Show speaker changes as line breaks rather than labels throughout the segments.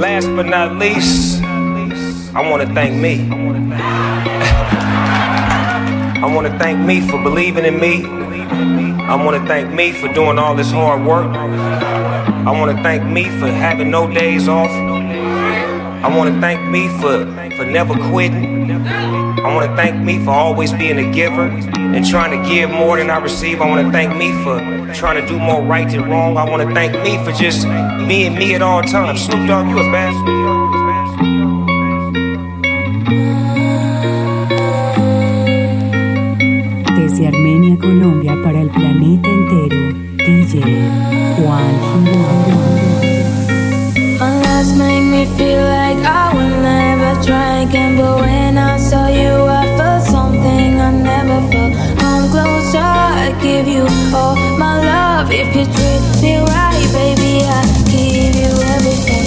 Last but not least, I want to thank me. I want to thank me for believing in me. I want to thank me for doing all this hard work. I want to thank me for having no days off. I want to thank me for, for never quitting. I want to thank me for always being a giver and trying to give more than I receive. I want to thank me for trying to do more right than wrong. I want to thank me for just being me at all times. Snoop Dogg, you a bastard.
Desde Armenia, Colombia, para el planeta entero, DJ Juan Girón.
Last make me feel like I will never try again. But when I saw you, I felt something I never felt. Come closer, I give you all my love. If you treat me right, baby, I give you everything,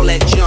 all
that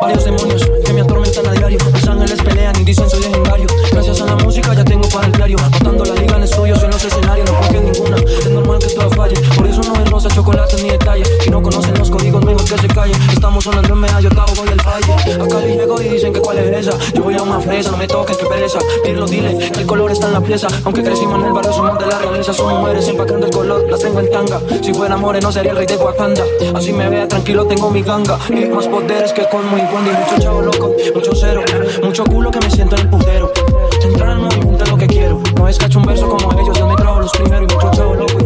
Varios demonios. no me toques, que pereza. Mira dile que el color está en la pieza. Aunque crecimos en el barrio, somos de la realeza. Son mujeres empacando el color, las tengo en tanga. Si fuera amores, no sería el rey de Wakanda. Así me vea tranquilo, tengo mi ganga. Y más poderes que con muy bondi. Mucho chavo loco, mucho cero. Mucho culo que me siento en el putero. Entrar al movimiento es lo que quiero. No es cacho un verso como ellos, yo me trajo los primeros mucho chavo loco.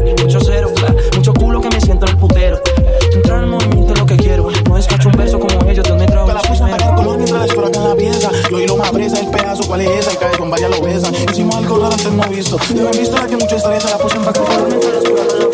cuál y cae con varias lo besan. Hicimos algo raro antes no visto. Yo
me visto la que mucha
historia se
la puse en para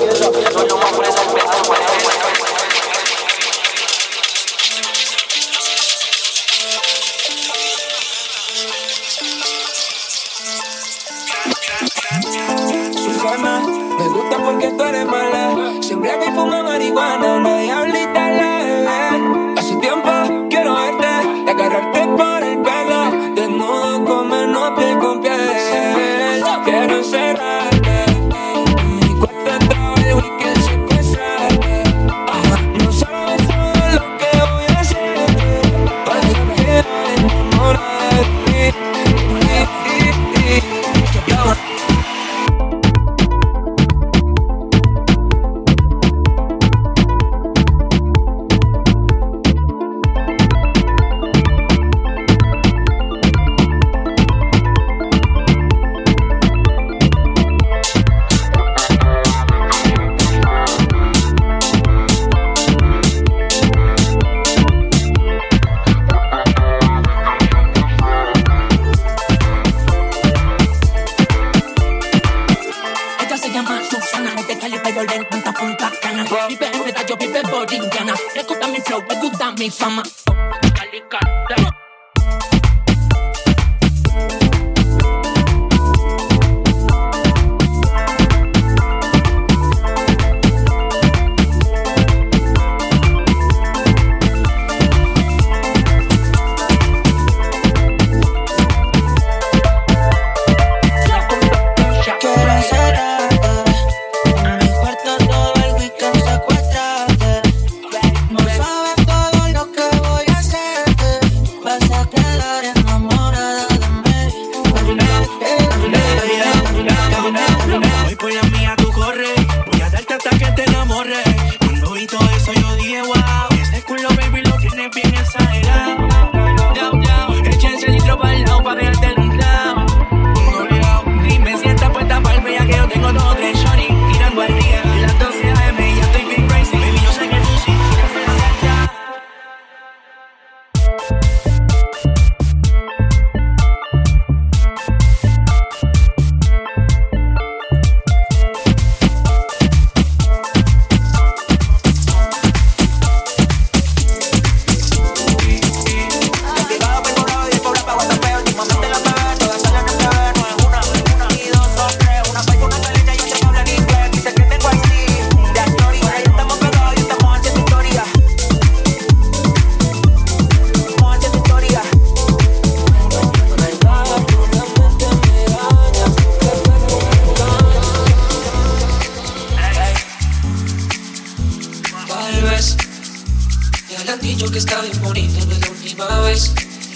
le han dicho que está bien bonito desde la última vez.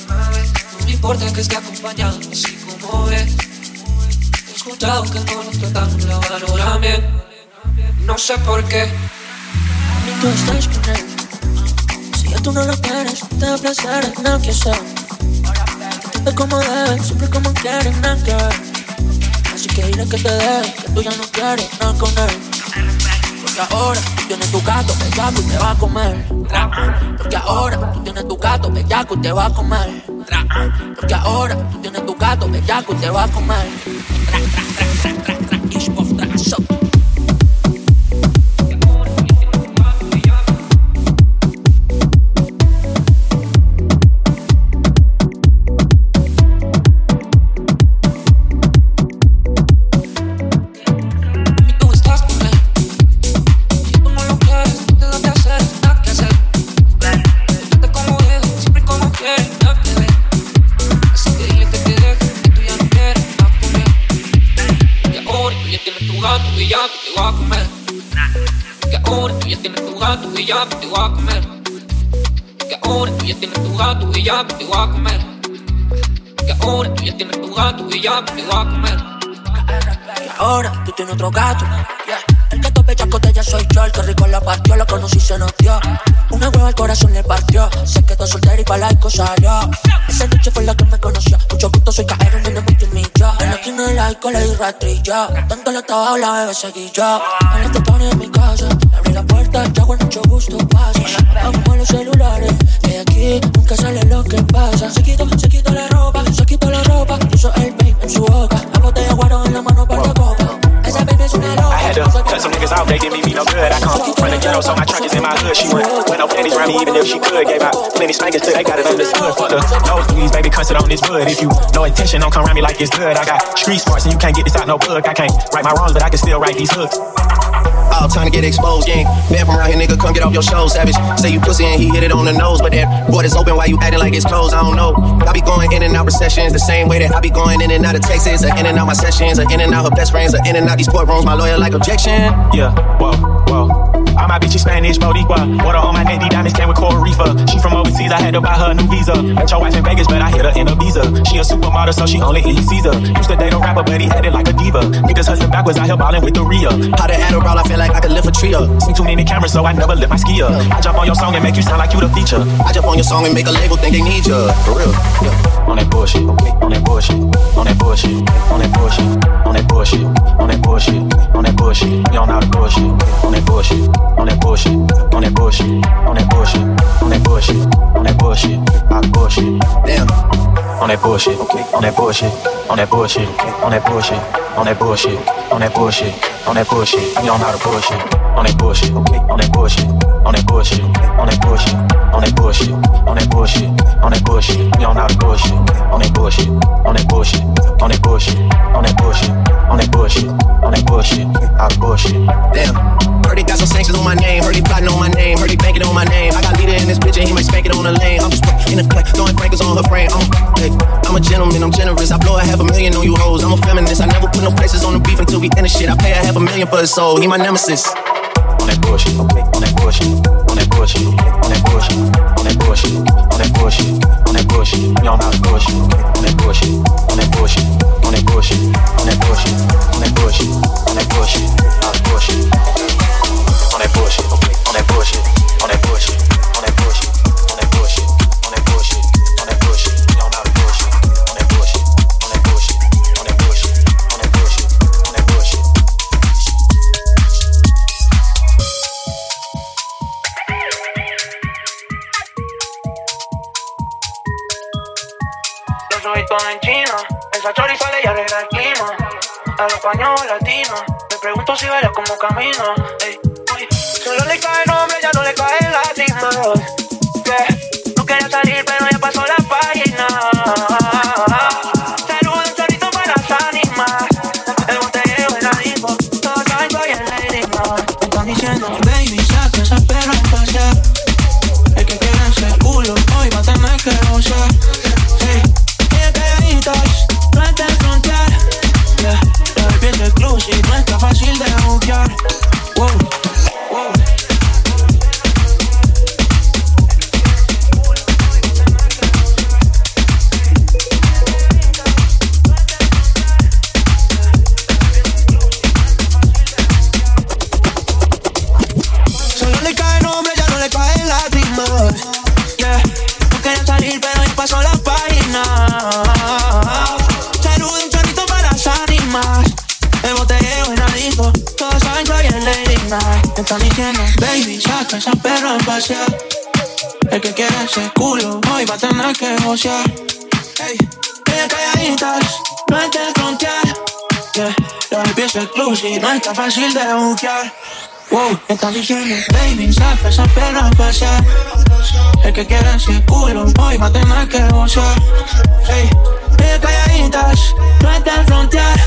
No me importa que esté acompañado, así como ve. He escuchado que no lo tratan, lo valoran bien. No sé por qué.
Tú estás con él. Si ya tú no lo quieres, te da placer el que sea. Es como debe, siempre como quieres, nada que ver. Así que dile que te deje, que tú ya no quieres nada con él. Porque ahora tienes tu gato bellaco y te va a comer. Porque ahora tú tienes tu gato bellaco y te va a comer. Porque ahora tú tienes tu gato bellaco y te va a comer. Otro gato. Yeah. El gato bellaco de ella soy yo. El que rico la partió, la conocí se nos dio. Una hueva al corazón le partió. Se quedó soltera y para la salió. Esa noche fue la que me conoció. Mucho gusto soy caer en el multimillo. En la esquina del alcohol le di rastrillo. Tanto le estaba la bebé seguí yo. En este pone en mi casa. Abrí la puerta, ya con mucho gusto pasa. Vamos los celulares. De aquí nunca sale lo que pasa. Se quitó, se quitó la ropa, se quitó la ropa. Puso el vape en su boca. La botella guaro en la mano para
cut some niggas off, they didn't mean me no good. I come from the ghetto, so my trunk is in my hood. She went, with no panties around me, even if she could. Gave out plenty spankers they got it understood. Fuck the nose bleeds, baby, cuss it on this bud. If you no intention, don't come around me like it's good. I got street smarts and you can't get this out no book. I can't right my wrongs, but I can still write these hooks.
Time to get exposed, gang. Man from around here, nigga, come get off your show, savage. Say you pussy and he hit it on the nose, but that board is open while you acting like it's closed. I don't know. I be going in and out recessions the same way that I be going in and out of Texas, or in and out my sessions, or in and out her best friends, or in and out these courtrooms. My lawyer like objection.
Yeah, whoa, whoa. All my bitches Spanish, Boricua. Water on my neck, diamonds came with coral reefer. She from overseas, I had to buy her a new visa. Met your wife in Vegas, but I hit her in a visa. She a supermodel, so she only eat Caesar. Used to date a rapper, but he it like a diva. Niggas hustling backwards, out here ballin' with the Ria.
How the Adderall, I feel like I could lift a tree up.
See too many cameras, so I never lift my ski up. I jump on your song and make you sound like you the feature.
I jump on your song and make a label think they need you. For real. Yeah.
On that bullshit, on that bullshit, on that bullshit, on that bullshit, on that bullshit, on that bullshit, on that bullshit. You don't bullshit, on that bullshit, on that bullshit, on that bullshit, on that bullshit, on that bullshit, on that bullshit, on that bullshit.
Damn.
On that bullshit, on that bullshit, on that bullshit, on that bullshit, on that bullshit, on that bullshit, on that bullshit. You don't know the bullshit, on that bullshit, on that bullshit, on that bullshit, on that bullshit, on that bullshit, on that bullshit, on that bullshit. You don't know the bullshit, on that bullshit, on that bullshit, on that bullshit, on that bullshit, on that bullshit, on that bullshit, out of bullshit.
Damn. Heard he got some sanctions on my name. Heard he plotting on my name. Heard he banking on my name. I got leader in this bitch and he might spank it on the lane. I'm just in the cut, throwing frankers on her frame. I'm, hey, I'm a gentleman, I'm generous. I blow a half a million on you hoes. I'm a feminist. I never put no prices on the beef until we end the shit. I pay a half a million for his soul. He my nemesis.
On that bullshit, on that bullshit, on that bullshit, on that bullshit,
me pregunto si verás cómo camino. Perra a pasear. El que quiera ese culo, hoy va a tener que. Hey, ella calladitas, no es de frontear. Yeah, los pies exclusive, no está fácil de buquear. Wow, me están diciendo, baby, saca esa perra pasear. El que quiera ese culo, hoy va a tener que. Hey, ella calladitas, no es de frontear.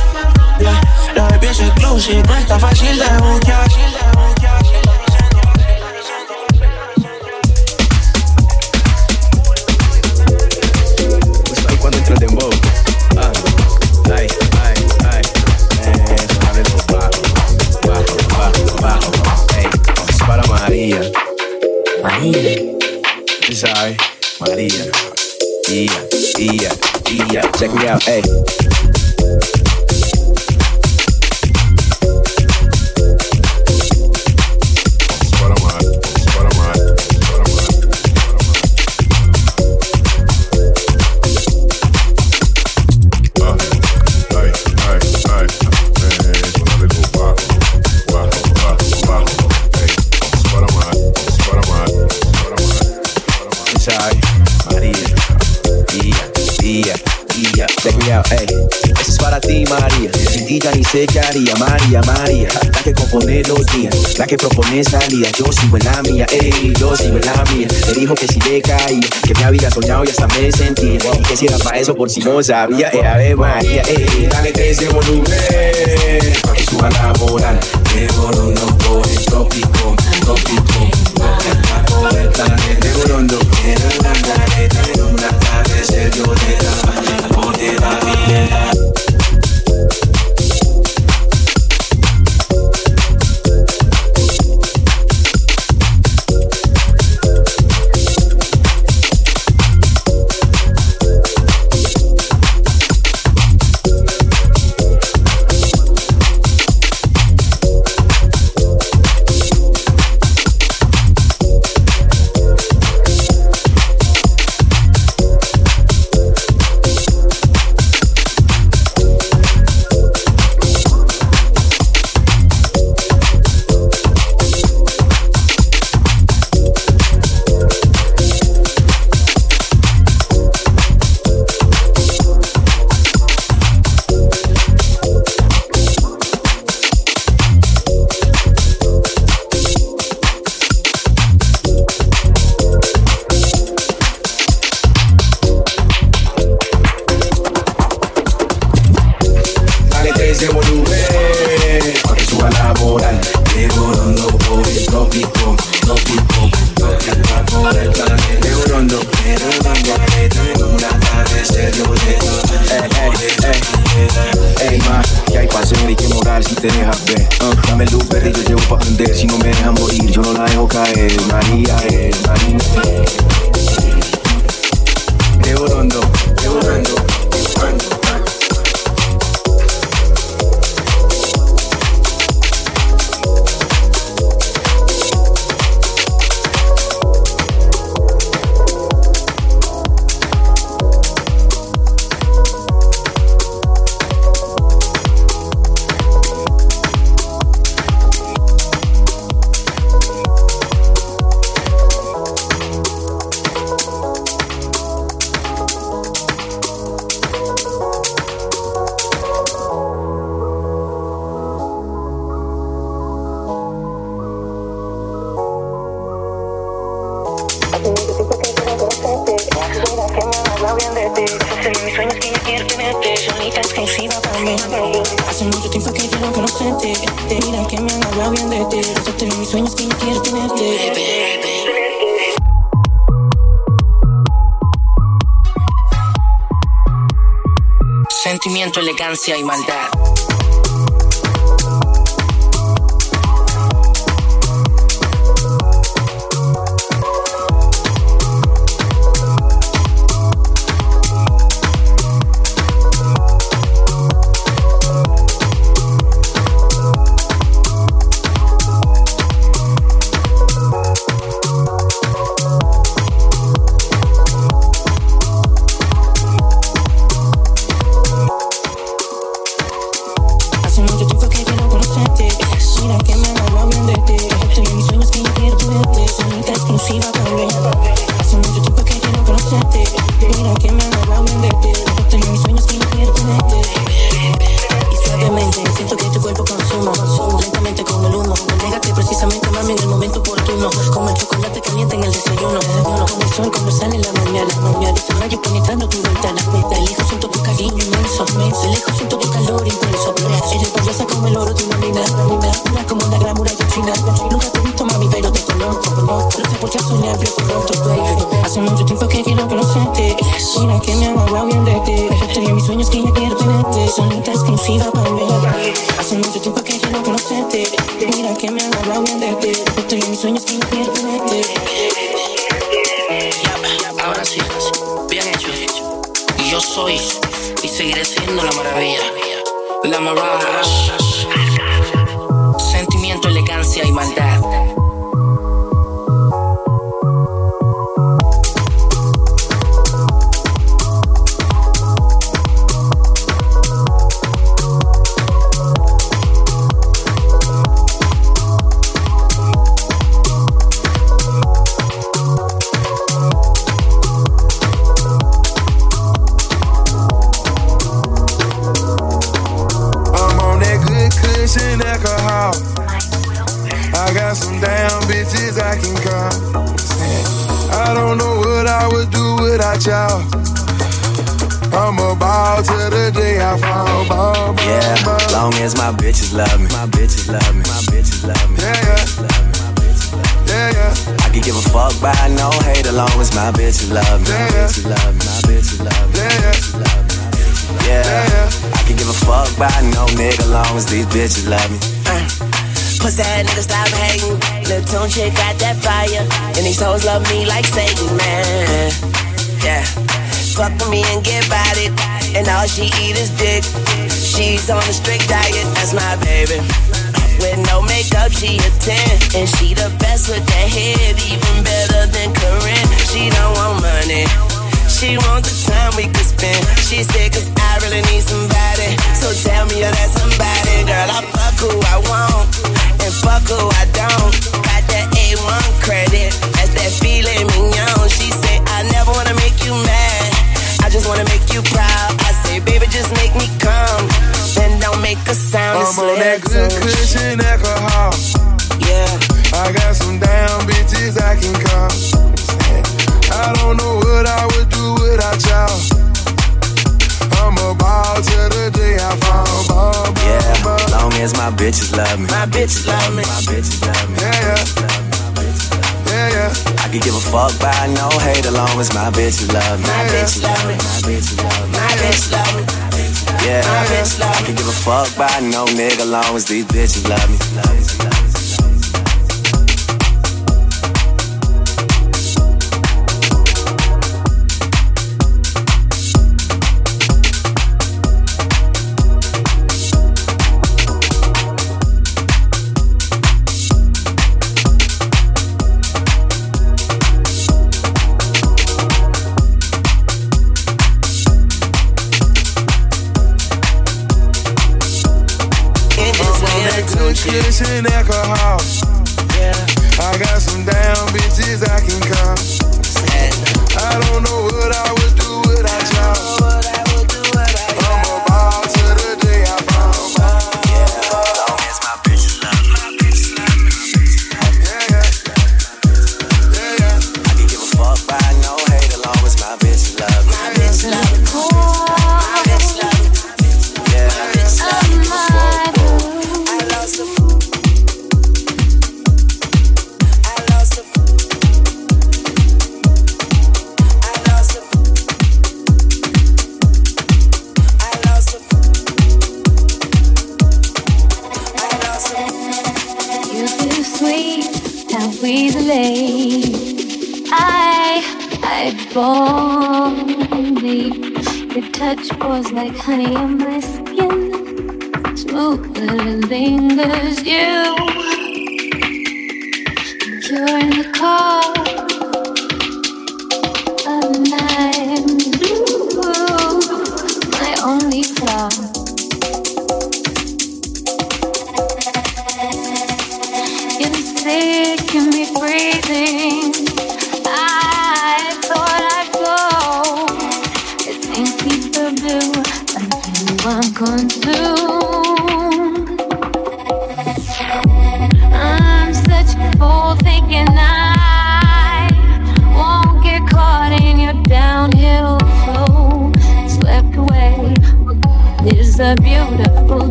Yeah, los pies exclusive, no está fácil de buquear.
Tú sabes, María. Ia, ia, ia. Check me out, ey. Ey. Eso es para ti, María. Sin ti ni sé qué. María, María. La que compone los días. La que propone salida. Yo sigo en la mía, ey. Yo sigo en la mía. Me dijo que si le caía. Que me había soñado y hasta me sentía. Y que si era para eso por si no sabía. Ey, a ver, María, ey. Dale ese volumen. Que suba la moral. Que borondo por el tópico. Tópico.
violencia y.
do without y'all. I'm a ball till the day I fall. Ball, ball,
Yeah,
ball.
long as my bitches love me. My bitches love me. My bitches love me.
Yeah, yeah. Yeah, yeah.
I can give a fuck by no hate, as long as my bitches love me. My bitches love me. My bitches love me.
Yeah, yeah.
Yeah, I can give a fuck by no nigga, long as these bitches love me.
Puss that nigga stop hating. Lil' Tunechi got that fire. And these hoes love me like Satan, man. Yeah. Fuck with me and get about it. And all she eat is dick. She's on a strict diet, that's my baby. With no makeup, she a 10. And she the best with that head, even better than Karrine. She don't want money. She want the time we could spend. She said, cause I really need somebody. So tell me you're that somebody. Girl, I fuck who I want. And fuck who I don't. Got A1 credit. That's that filet mignon. She said, I never wanna make you mad. I just wanna make you proud. I say, baby, just make me come. Then don't make a sound.
I'm on that good cushion alcohol.
Yeah.
I got some damn bitches I can call. I don't know what I would do without y'all. I'm a ball till the day I fall. Ball, ball,
Yeah,
ball.
long as my bitches love me.
My bitches love me.
My bitches love me.
Yeah, yeah. Yeah, yeah.
I can give a fuck by no hate, as long as my bitches love me.
My bitches love me.
My bitches love me.
My bitch love me.
Yeah,
bitch love
I can give a fuck by no nigga, long as these bitches love me. Love me.
that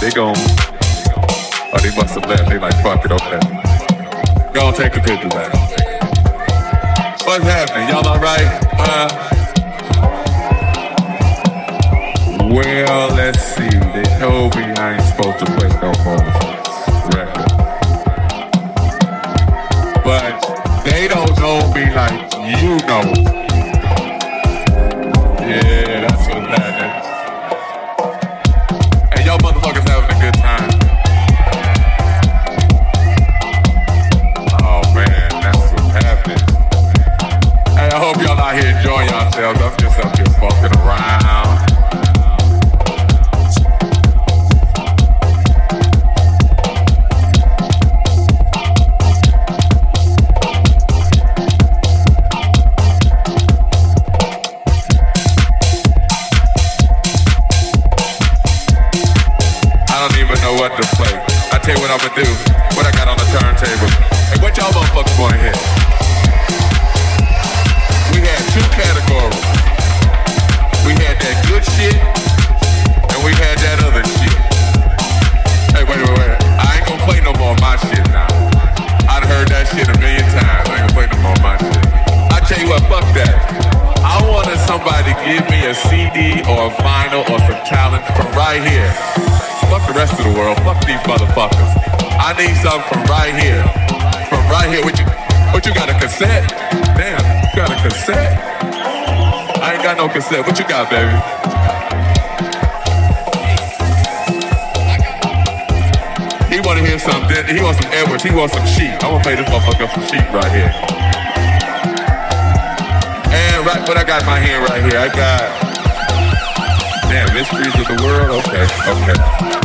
They gon' Oh, they must have left. They like, fuck it, okay. Y'all take a picture back. What's happening? Y'all all right? Huh? Well, let's see. They told me I ain't supposed to play no more record. But they don't know me like you know. Yeah. yourselves. Just up here fucking around. I don't even know what to play. I tell you what I'm gonna do.
from right here. From right here. What you what you got a cassette? Damn, you got a cassette? I ain't got no cassette. What you got, baby? He wanna hear something. He wants some Edwards. He wants some sheep. I'm gonna play this motherfucker some sheep right here. And right what I got in my hand right here, I got Damn, mysteries of the world? Okay, okay.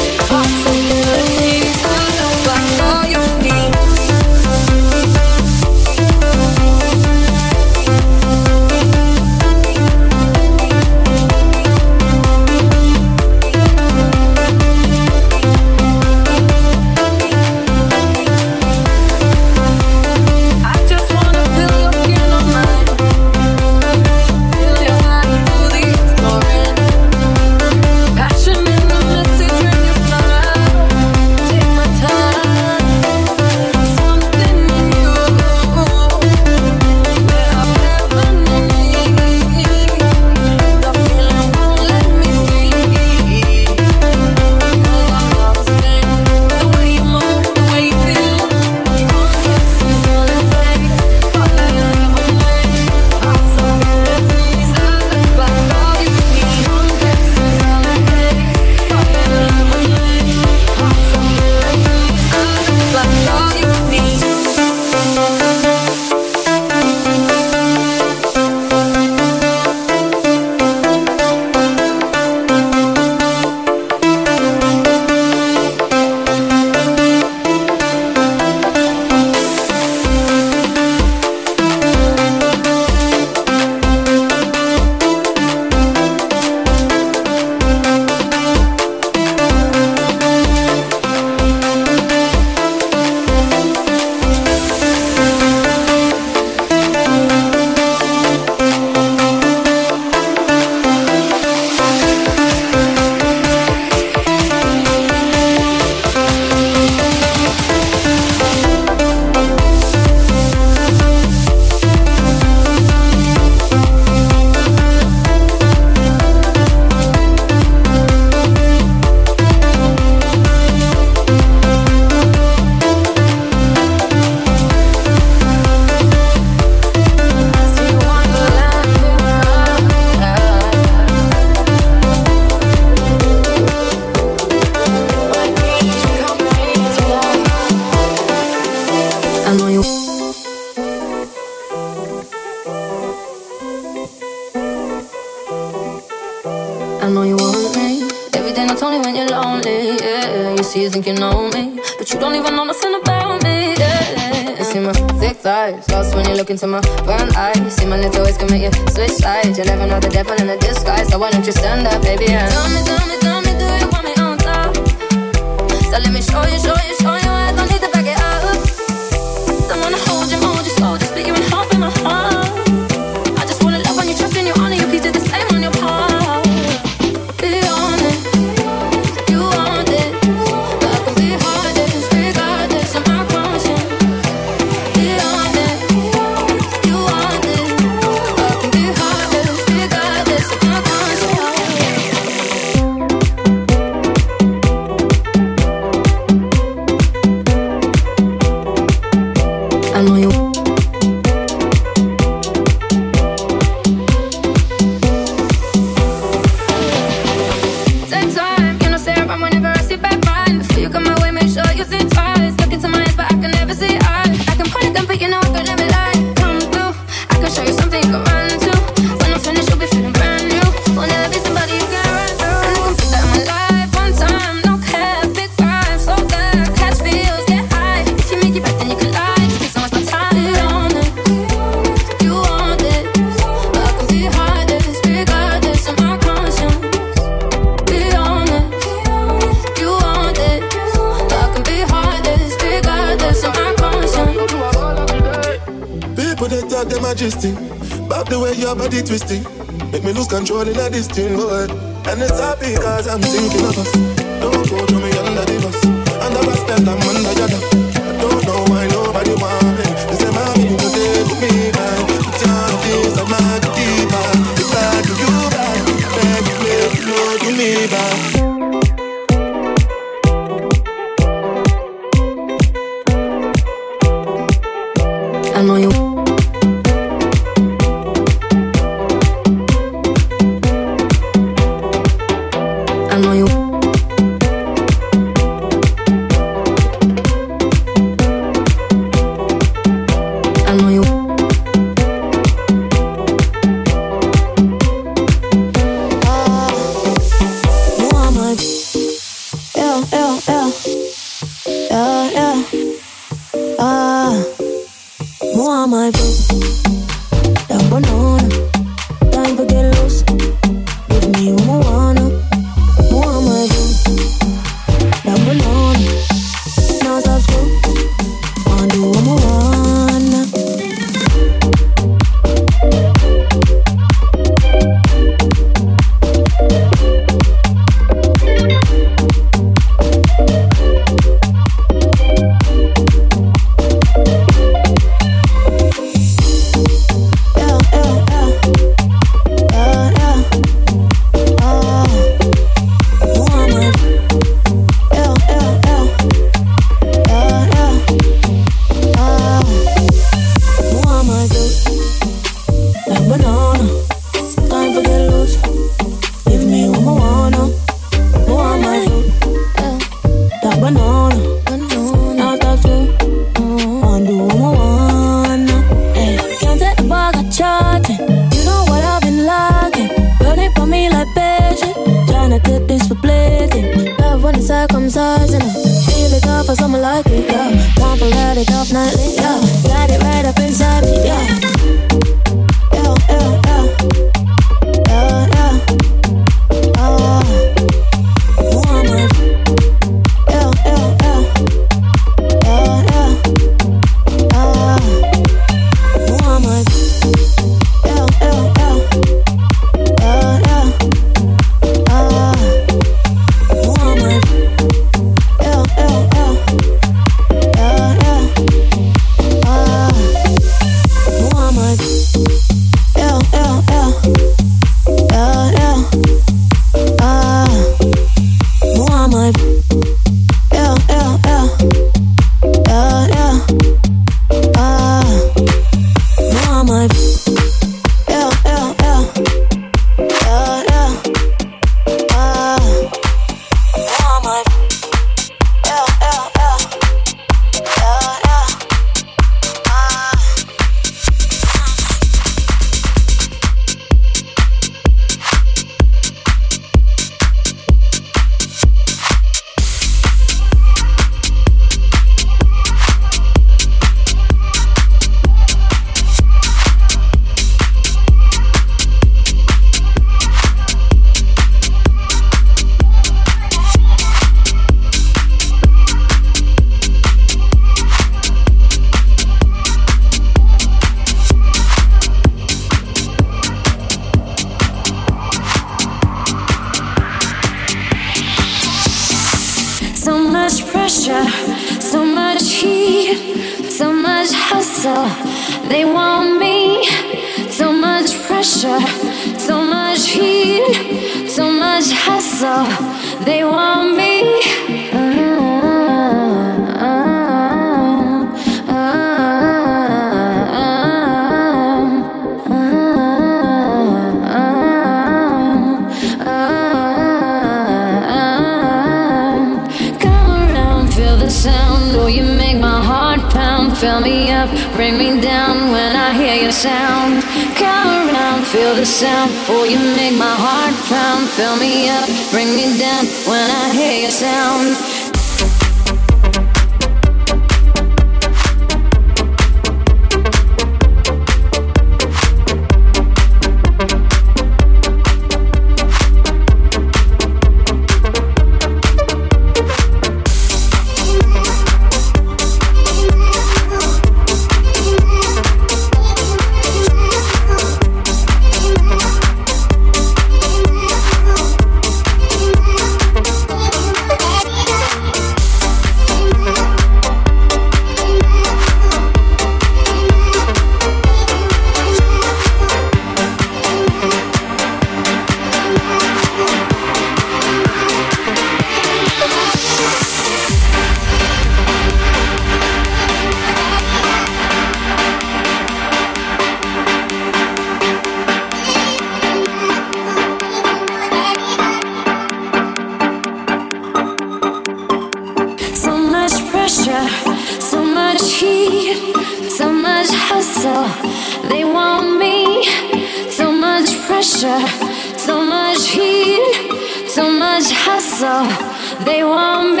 Hustle. They want me.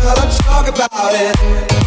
Should I talk about it?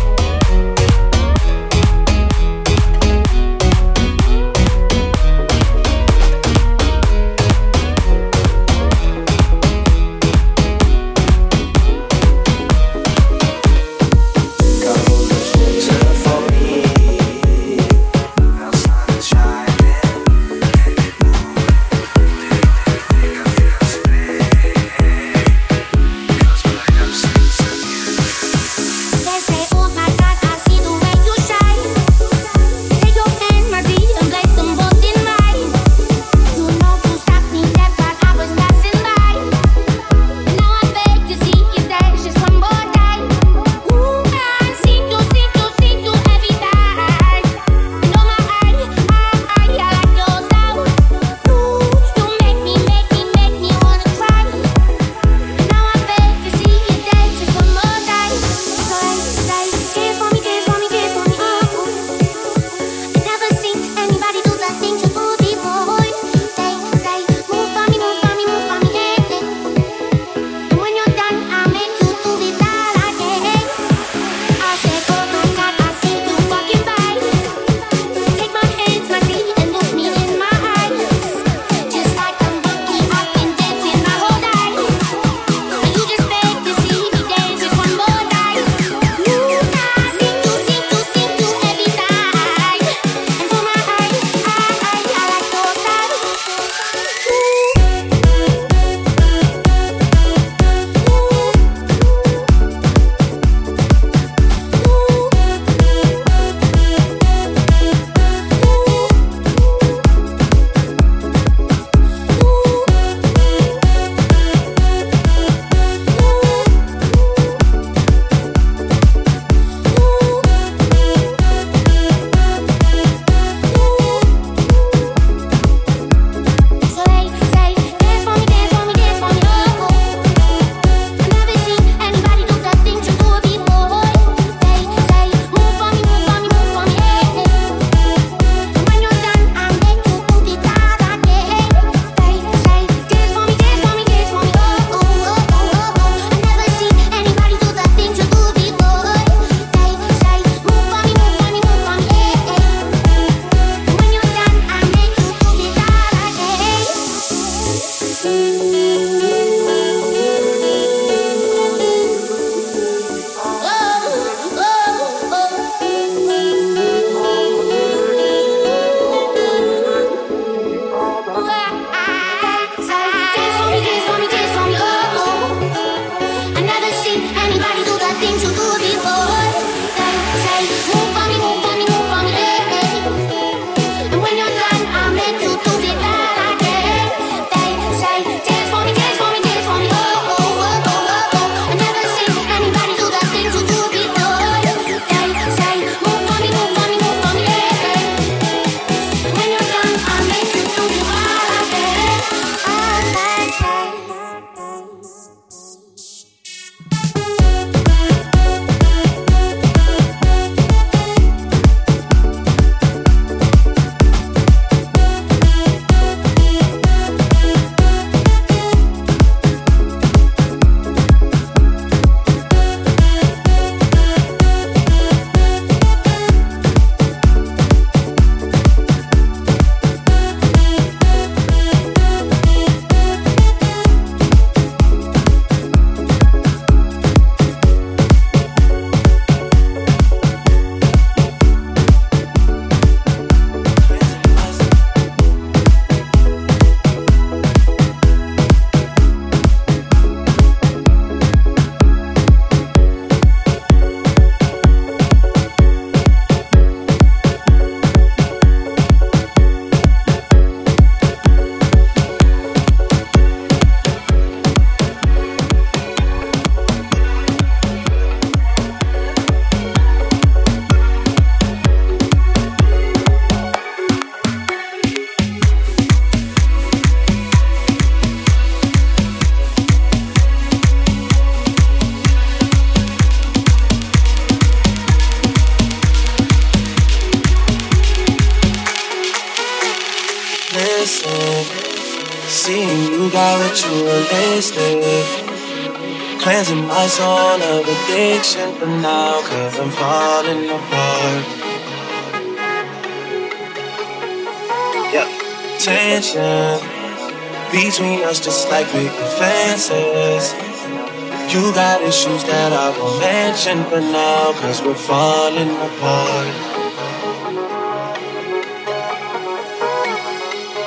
You got issues that I won't mention for now, cause we're falling apart.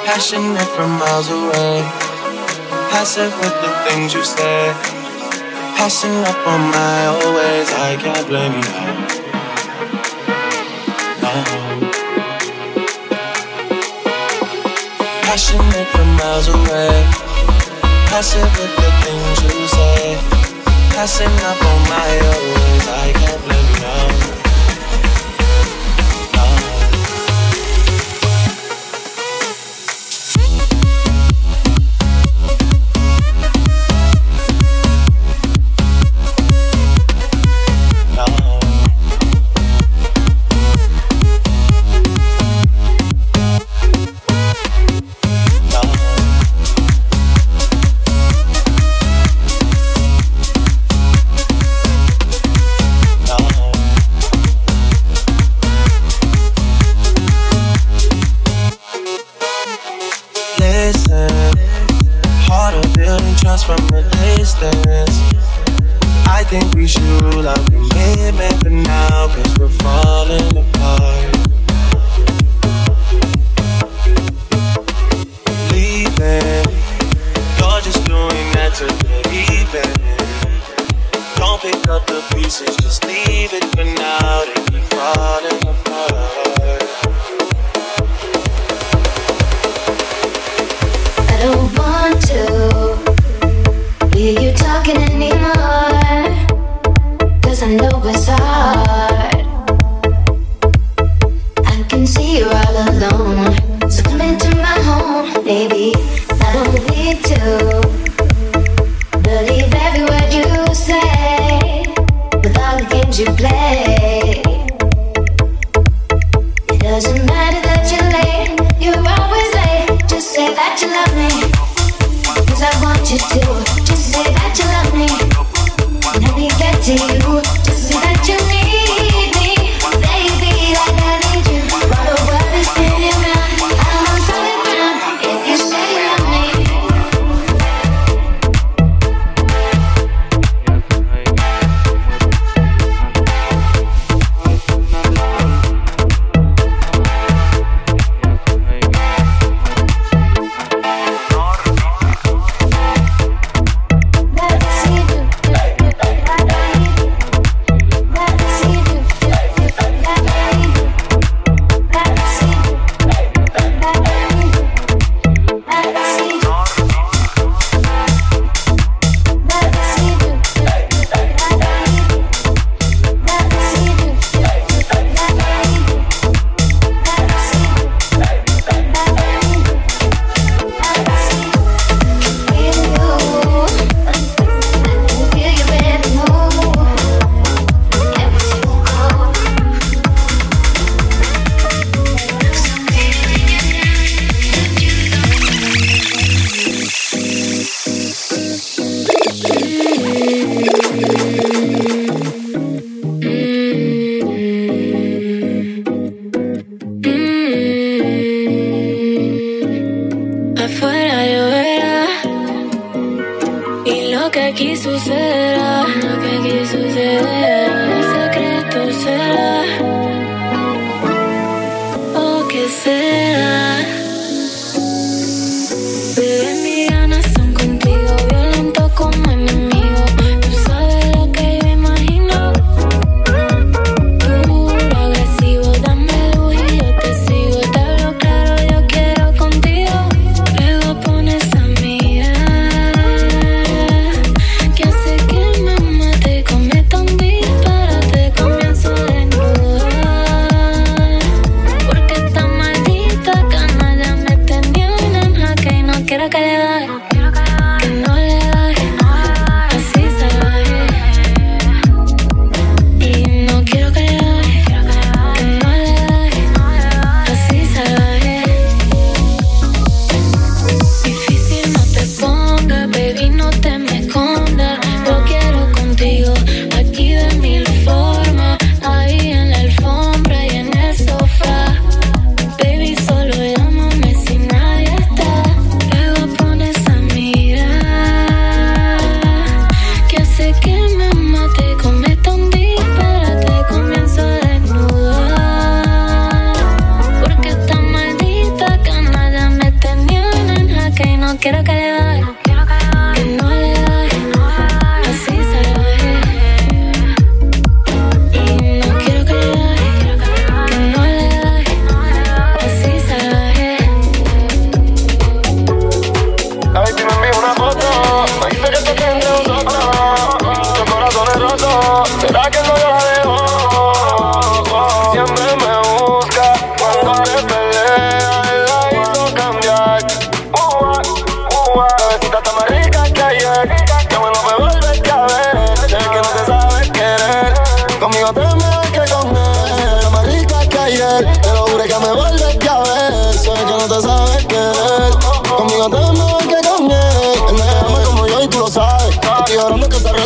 Passionate from miles away, passive with the things you say. Passing up on my always, I can't blame you now. Passionate from miles away, passive with the things you say passing up on my own. I can't blame you.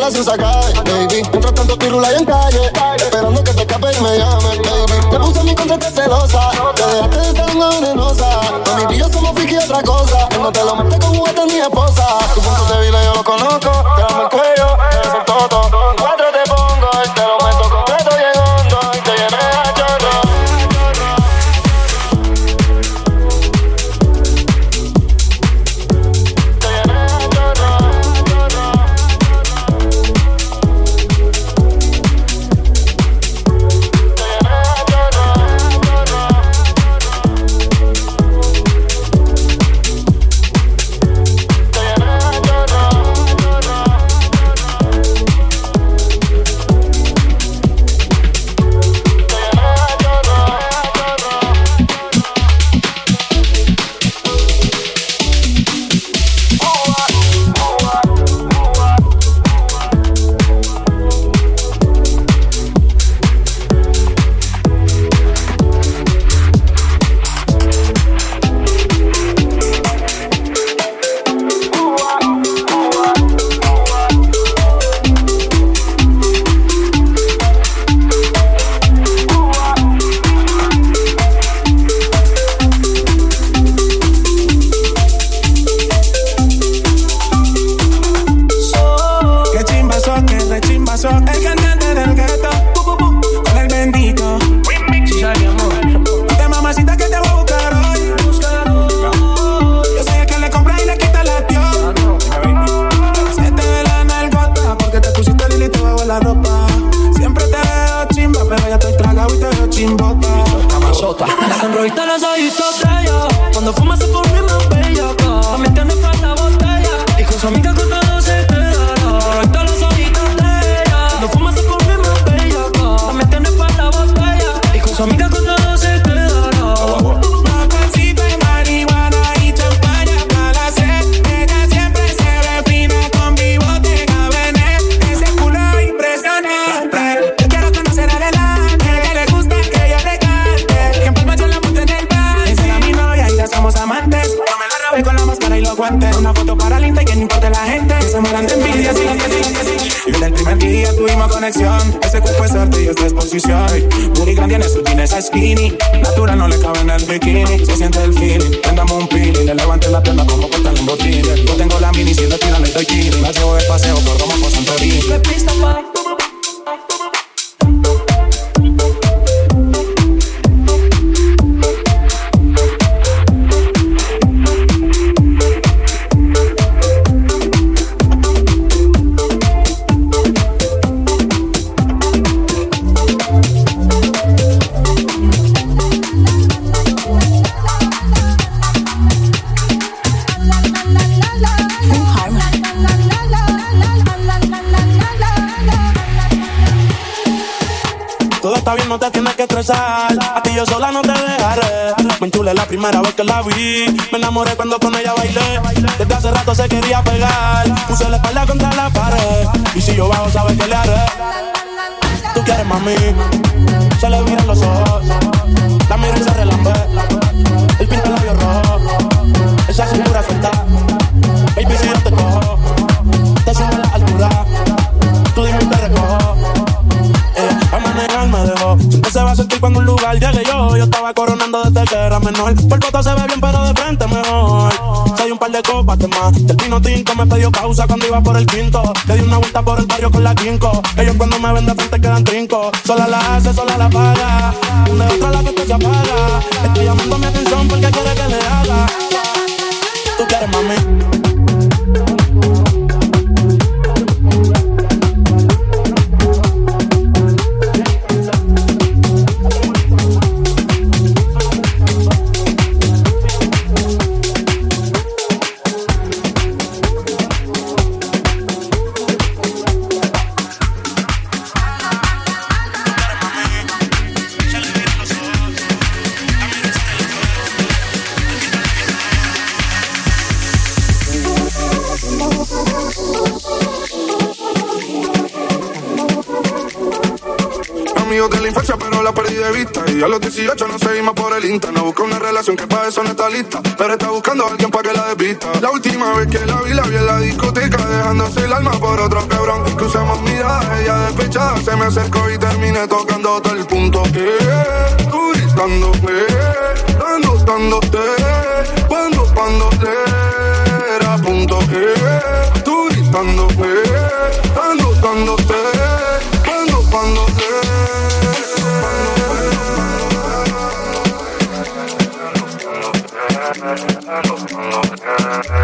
relación se acabe, baby. Mientras tanto estoy rula y en calle, esperando que te escape y me llame, baby. Te puse mi contra, te celosa, te dejaste de estar una venenosa. Mami, tú y yo somos friki y otra cosa. No te lo monté con juguete ni esposa. Tu punto de vida yo lo conozco, te amo el cuello, te
cuando
iba por el quinto. Le di una vuelta por el barrio con la quinco. Ellos cuando me ven de frente quedan trinco. Sola la hace, sola la paga. Una de otra la que te se apaga. Estoy llamando mi atención porque quiere que le haga. Tú quieres mami.
a los 18 nos seguimos por el Insta. No busca una relación que para eso no está lista. Pero está buscando a alguien para que la despista. La última vez que la vi, la vi en la discoteca. Dejándose el alma por otro cabrón. Cruzamos miradas, ella despechada se me acercó y terminé tocando todo el punto. Que tú cuando, cuando te era punto. Eh,
I don't know.